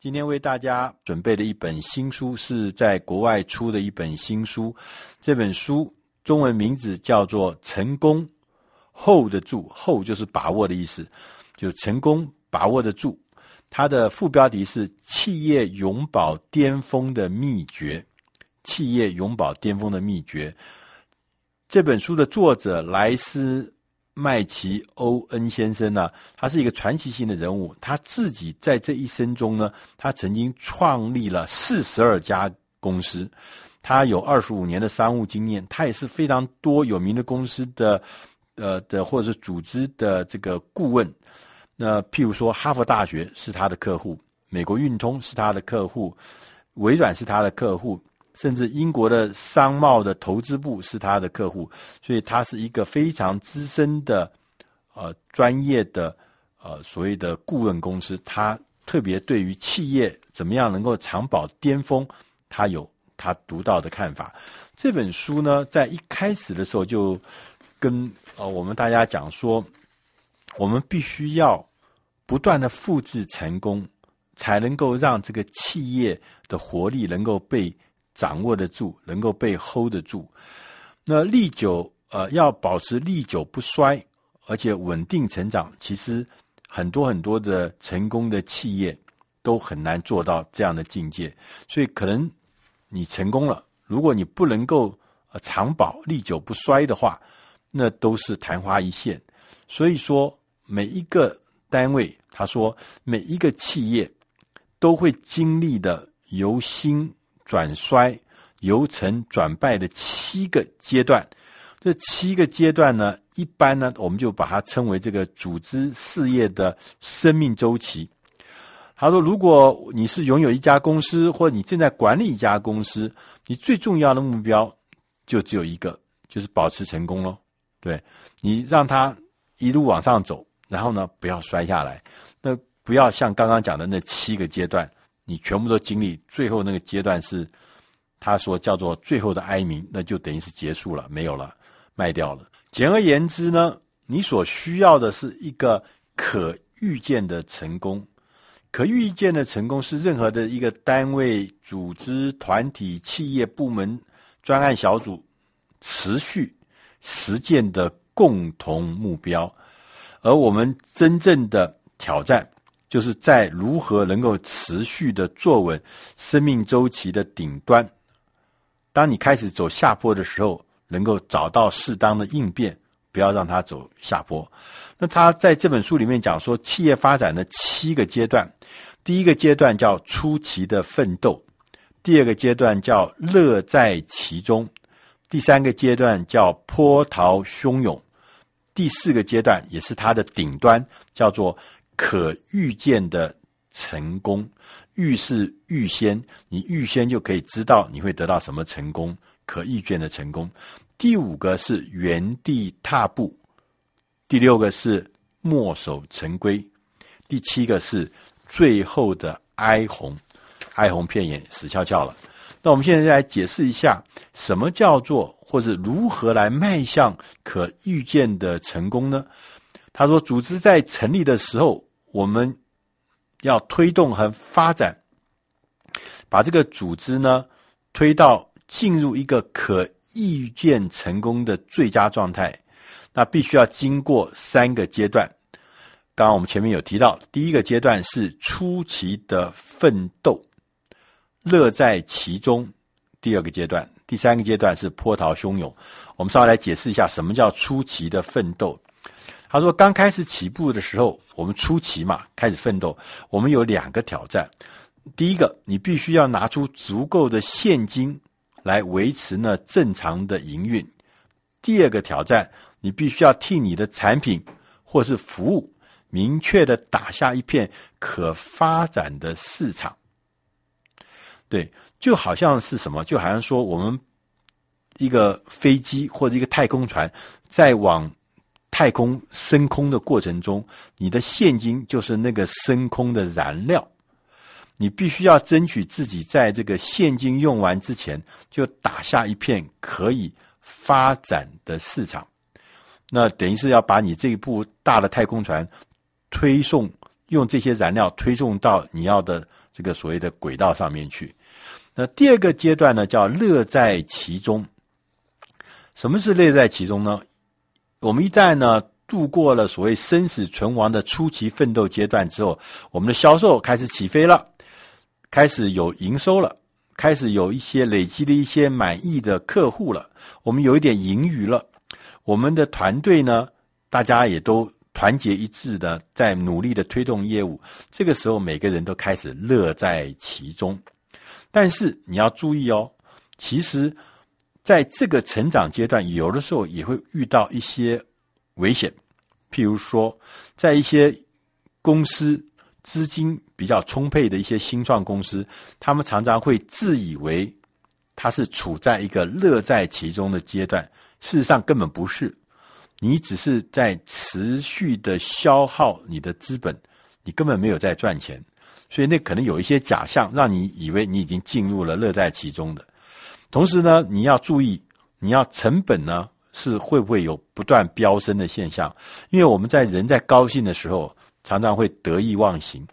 今天为大家准备的一本新书，是在国外出的一本新书。这本书中文名字叫做《成功 hold 得住》，hold 就是把握的意思，就成功把握得住。它的副标题是《企业永保巅峰的秘诀》，企业永保巅峰的秘诀。这本书的作者莱斯。麦奇欧恩先生呢，他是一个传奇性的人物。他自己在这一生中呢，他曾经创立了四十二家公司，他有二十五年的商务经验。他也是非常多有名的公司的，呃的或者是组织的这个顾问。那譬如说，哈佛大学是他的客户，美国运通是他的客户，微软是他的客户。甚至英国的商贸的投资部是他的客户，所以他是一个非常资深的、呃专业的呃所谓的顾问公司。他特别对于企业怎么样能够长保巅峰，他有他独到的看法。这本书呢，在一开始的时候就跟呃我们大家讲说，我们必须要不断的复制成功，才能够让这个企业的活力能够被。掌握得住，能够被 hold 得住。那历久，呃，要保持历久不衰，而且稳定成长，其实很多很多的成功的企业都很难做到这样的境界。所以，可能你成功了，如果你不能够呃长保历久不衰的话，那都是昙花一现。所以说，每一个单位，他说每一个企业都会经历的由兴。转衰、由成转败的七个阶段，这七个阶段呢，一般呢，我们就把它称为这个组织事业的生命周期。他说，如果你是拥有一家公司，或你正在管理一家公司，你最重要的目标就只有一个，就是保持成功咯。对，你让它一路往上走，然后呢，不要摔下来。那不要像刚刚讲的那七个阶段。你全部都经历，最后那个阶段是，他说叫做最后的哀鸣，那就等于是结束了，没有了，卖掉了。简而言之呢，你所需要的是一个可预见的成功。可预见的成功是任何的一个单位、组织、团体、企业、部门、专案小组持续实践的共同目标。而我们真正的挑战。就是在如何能够持续的坐稳生命周期的顶端，当你开始走下坡的时候，能够找到适当的应变，不要让它走下坡。那他在这本书里面讲说，企业发展的七个阶段，第一个阶段叫初期的奋斗，第二个阶段叫乐在其中，第三个阶段叫波涛汹涌，第四个阶段也是它的顶端，叫做。可预见的成功，预是预先，你预先就可以知道你会得到什么成功。可预见的成功，第五个是原地踏步，第六个是墨守成规，第七个是最后的哀鸿，哀鸿遍野，死翘翘了。那我们现在来解释一下，什么叫做或者如何来迈向可预见的成功呢？他说，组织在成立的时候。我们要推动和发展，把这个组织呢推到进入一个可预见成功的最佳状态，那必须要经过三个阶段。刚刚我们前面有提到，第一个阶段是初期的奋斗，乐在其中；第二个阶段，第三个阶段是波涛汹涌。我们稍微来解释一下，什么叫初期的奋斗。他说：“刚开始起步的时候，我们初期嘛，开始奋斗。我们有两个挑战。第一个，你必须要拿出足够的现金来维持呢正常的营运；第二个挑战，你必须要替你的产品或是服务明确的打下一片可发展的市场。对，就好像是什么？就好像说，我们一个飞机或者一个太空船在往。”太空升空的过程中，你的现金就是那个升空的燃料。你必须要争取自己在这个现金用完之前，就打下一片可以发展的市场。那等于是要把你这一部大的太空船推送，用这些燃料推送到你要的这个所谓的轨道上面去。那第二个阶段呢，叫乐在其中。什么是乐在其中呢？我们一旦呢度过了所谓生死存亡的初期奋斗阶段之后，我们的销售开始起飞了，开始有营收了，开始有一些累积了一些满意的客户了，我们有一点盈余了，我们的团队呢，大家也都。团结一致的，在努力的推动业务，这个时候每个人都开始乐在其中。但是你要注意哦，其实在这个成长阶段，有的时候也会遇到一些危险。譬如说，在一些公司资金比较充沛的一些新创公司，他们常常会自以为他是处在一个乐在其中的阶段，事实上根本不是。你只是在持续的消耗你的资本，你根本没有在赚钱，所以那可能有一些假象，让你以为你已经进入了乐在其中的。同时呢，你要注意，你要成本呢是会不会有不断飙升的现象？因为我们在人在高兴的时候，常常会得意忘形，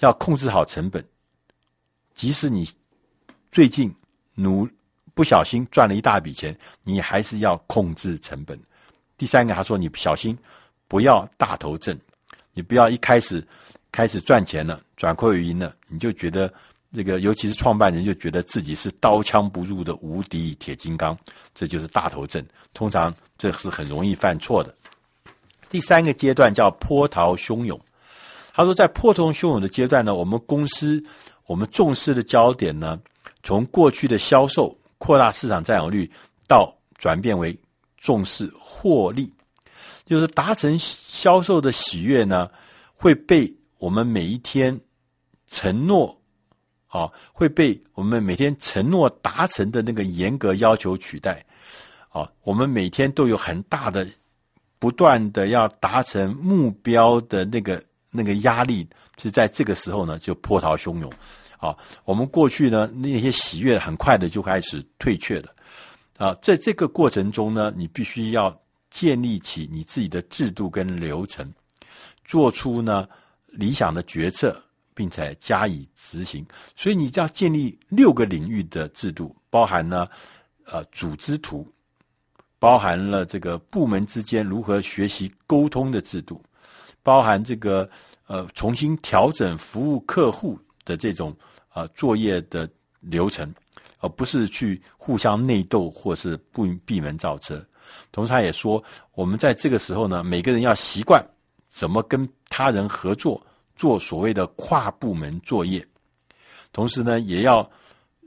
要控制好成本。即使你最近努不小心赚了一大笔钱，你还是要控制成本。第三个，他说：“你小心，不要大头症，你不要一开始开始赚钱了，转亏为盈了，你就觉得这个，尤其是创办人就觉得自己是刀枪不入的无敌铁金刚，这就是大头症。通常这是很容易犯错的。第三个阶段叫波涛汹涌。他说，在波涛汹涌的阶段呢，我们公司我们重视的焦点呢，从过去的销售扩大市场占有率，到转变为重视。”获利，就是达成销售的喜悦呢，会被我们每一天承诺，啊，会被我们每天承诺达成的那个严格要求取代，啊，我们每天都有很大的、不断的要达成目标的那个那个压力，是在这个时候呢，就波涛汹涌，啊，我们过去呢那些喜悦很快的就开始退却了，啊，在这个过程中呢，你必须要。建立起你自己的制度跟流程，做出呢理想的决策，并且加以执行。所以你就要建立六个领域的制度，包含呢呃组织图，包含了这个部门之间如何学习沟通的制度，包含这个呃重新调整服务客户的这种呃作业的流程，而不是去互相内斗或是不闭门造车。同时，他也说，我们在这个时候呢，每个人要习惯怎么跟他人合作，做所谓的跨部门作业。同时呢，也要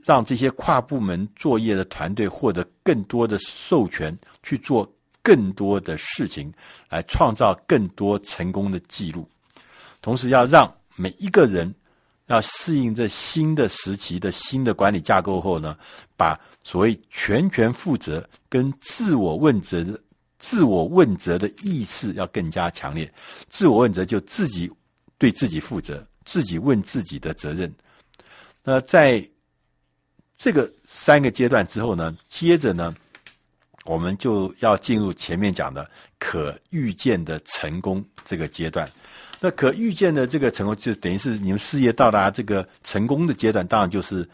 让这些跨部门作业的团队获得更多的授权，去做更多的事情，来创造更多成功的记录。同时，要让每一个人。要适应这新的时期的新的管理架构后呢，把所谓全权负责跟自我问责的自我问责的意识要更加强烈。自我问责就自己对自己负责，自己问自己的责任。那在这个三个阶段之后呢，接着呢，我们就要进入前面讲的可预见的成功这个阶段。那可预见的这个成功，就等于是你们事业到达这个成功的阶段，当然就是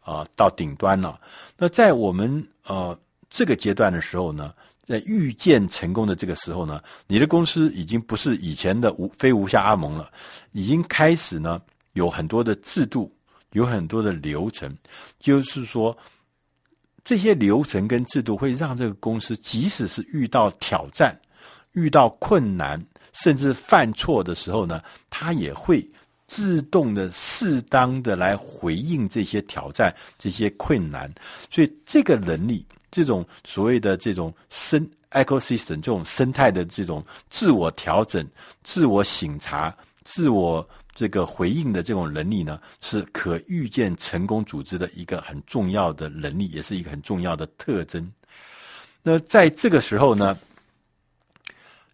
啊、到顶端了。那在我们呃这个阶段的时候呢，在预见成功的这个时候呢，你的公司已经不是以前的无非无下阿蒙了，已经开始呢有很多的制度，有很多的流程，就是说这些流程跟制度会让这个公司，即使是遇到挑战、遇到困难。甚至犯错的时候呢，他也会自动的、适当的来回应这些挑战、这些困难。所以，这个能力，这种所谓的这种生 ecosystem 这种生态的这种自我调整、自我醒察、自我这个回应的这种能力呢，是可预见成功组织的一个很重要的能力，也是一个很重要的特征。那在这个时候呢，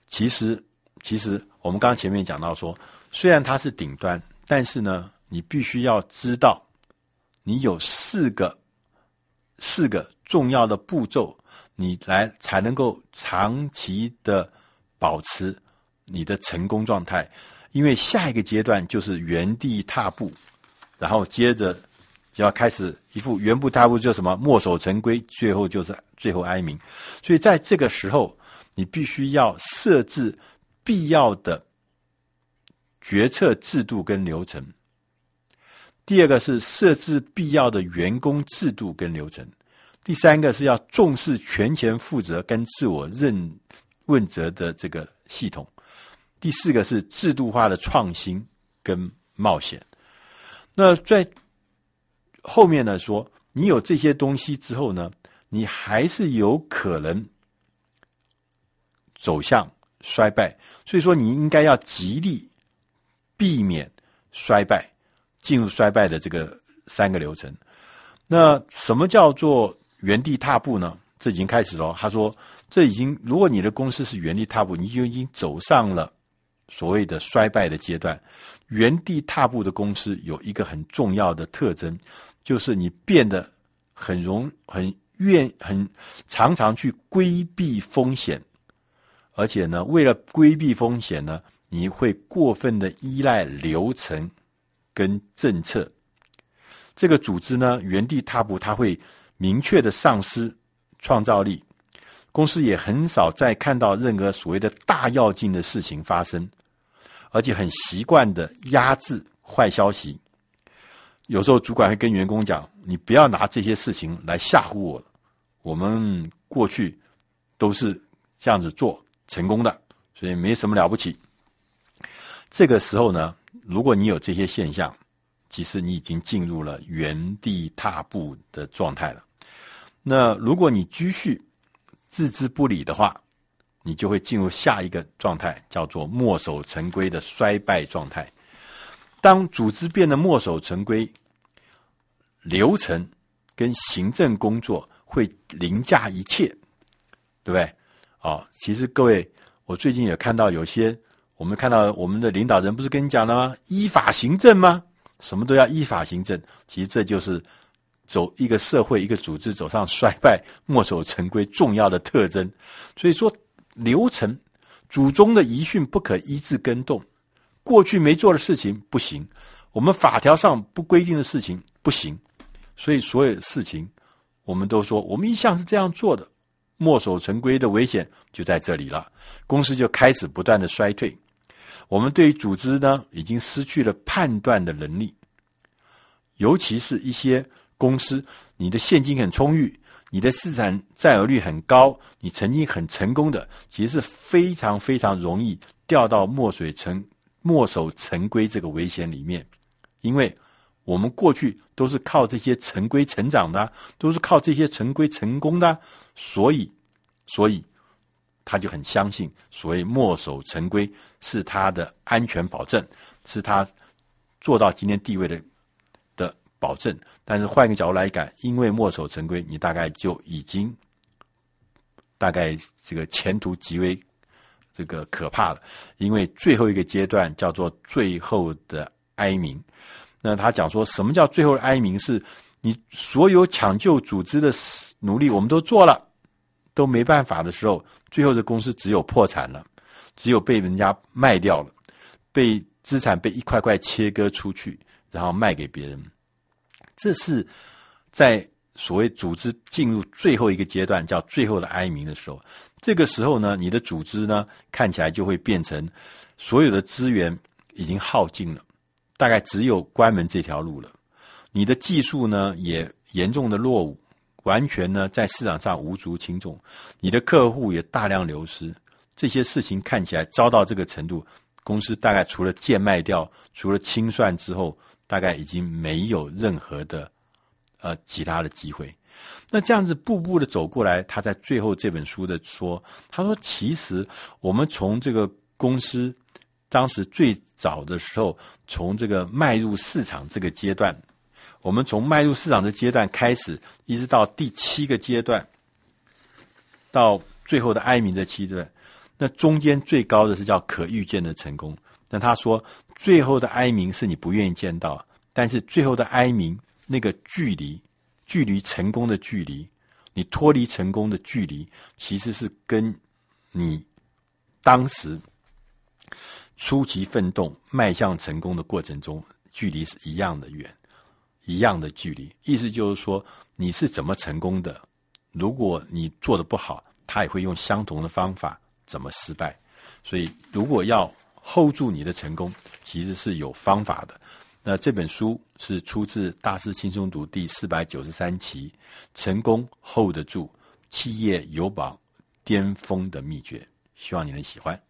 其实。其实我们刚刚前面讲到说，虽然它是顶端，但是呢，你必须要知道，你有四个四个重要的步骤，你来才能够长期的保持你的成功状态。因为下一个阶段就是原地踏步，然后接着要开始一副原步踏步，就什么墨守成规，最后就是最后哀鸣。所以在这个时候，你必须要设置必要的决策制度跟流程。第二个是设置必要的员工制度跟流程。第三个是要重视权权负责跟自我认问责的这个系统。第四个是制度化的创新跟冒险。那在后面呢说，你有这些东西之后呢，你还是有可能走向衰败。所以说，你应该要极力避免衰败，进入衰败的这个三个流程。那什么叫做原地踏步呢？这已经开始了。他说，这已经，如果你的公司是原地踏步，你就已经走上了所谓的衰败的阶段。原地踏步的公司有一个很重要的特征，就是你变得很容、很愿、很常常去规避风险，而且呢，为了规避风险呢，你会过分的依赖流程跟政策。这个组织呢，原地踏步，它会。明确的丧失创造力，公司也很少再看到任何所谓的大要进的事情发生，而且很习惯的压制坏消息。有时候主管会跟员工讲：“你不要拿这些事情来吓唬我，我们过去都是这样子做成功的，所以没什么了不起。”这个时候呢，如果你有这些现象，其实你已经进入了原地踏步的状态了。那如果你继续置之不理的话，你就会进入下一个状态，叫做墨守成规的衰败状态。当组织变得墨守成规，流程跟行政工作会凌驾一切，对不对？啊，其实各位，我最近也看到有些，我们看到我们的领导人不是跟你讲了吗？依法行政吗？什么都要依法行政，其实这就是。走一个社会、一个组织走上衰败、墨守成规重要的特征。所以说，流程、祖宗的遗训不可一字更动，过去没做的事情不行，我们法条上不规定的事情不行。所以，所有事情我们都说，我们一向是这样做的，墨守成规的危险就在这里了。公司就开始不断的衰退，我们对于组织呢，已经失去了判断的能力，尤其是一些。公司，你的现金很充裕，你的市场占有率很高，你曾经很成功的，其实是非常非常容易掉到墨水成墨守成规这个危险里面，因为我们过去都是靠这些成规成长的，都是靠这些成规成功的，所以，所以他就很相信所谓墨守成规是他的安全保证，是他做到今天地位的。保证，但是换一个角度来讲，因为墨守成规，你大概就已经大概这个前途极为这个可怕了。因为最后一个阶段叫做最后的哀鸣。那他讲说什么叫最后的哀鸣？是你所有抢救组织的努力，我们都做了，都没办法的时候，最后这公司只有破产了，只有被人家卖掉了，被资产被一块块切割出去，然后卖给别人。这是在所谓组织进入最后一个阶段，叫最后的哀鸣的时候。这个时候呢，你的组织呢，看起来就会变成所有的资源已经耗尽了，大概只有关门这条路了。你的技术呢，也严重的落伍，完全呢在市场上无足轻重。你的客户也大量流失，这些事情看起来糟到这个程度，公司大概除了贱卖掉，除了清算之后。大概已经没有任何的呃其他的机会。那这样子步步的走过来，他在最后这本书的说，他说其实我们从这个公司当时最早的时候，从这个迈入市场这个阶段，我们从迈入市场的阶段开始，一直到第七个阶段，到最后的哀鸣的阶段，那中间最高的是叫可预见的成功。那他说，最后的哀鸣是你不愿意见到，但是最后的哀鸣那个距离，距离成功的距离，你脱离成功的距离，其实是跟你当时出奇奋斗迈向成功的过程中距离是一样的远。一样的距离。意思就是说，你是怎么成功的？如果你做的不好，他也会用相同的方法怎么失败。所以，如果要 hold 住你的成功，其实是有方法的。那这本书是出自《大师轻松读》第四百九十三期，《成功 hold 得住企业有保巅峰的秘诀》，希望你能喜欢。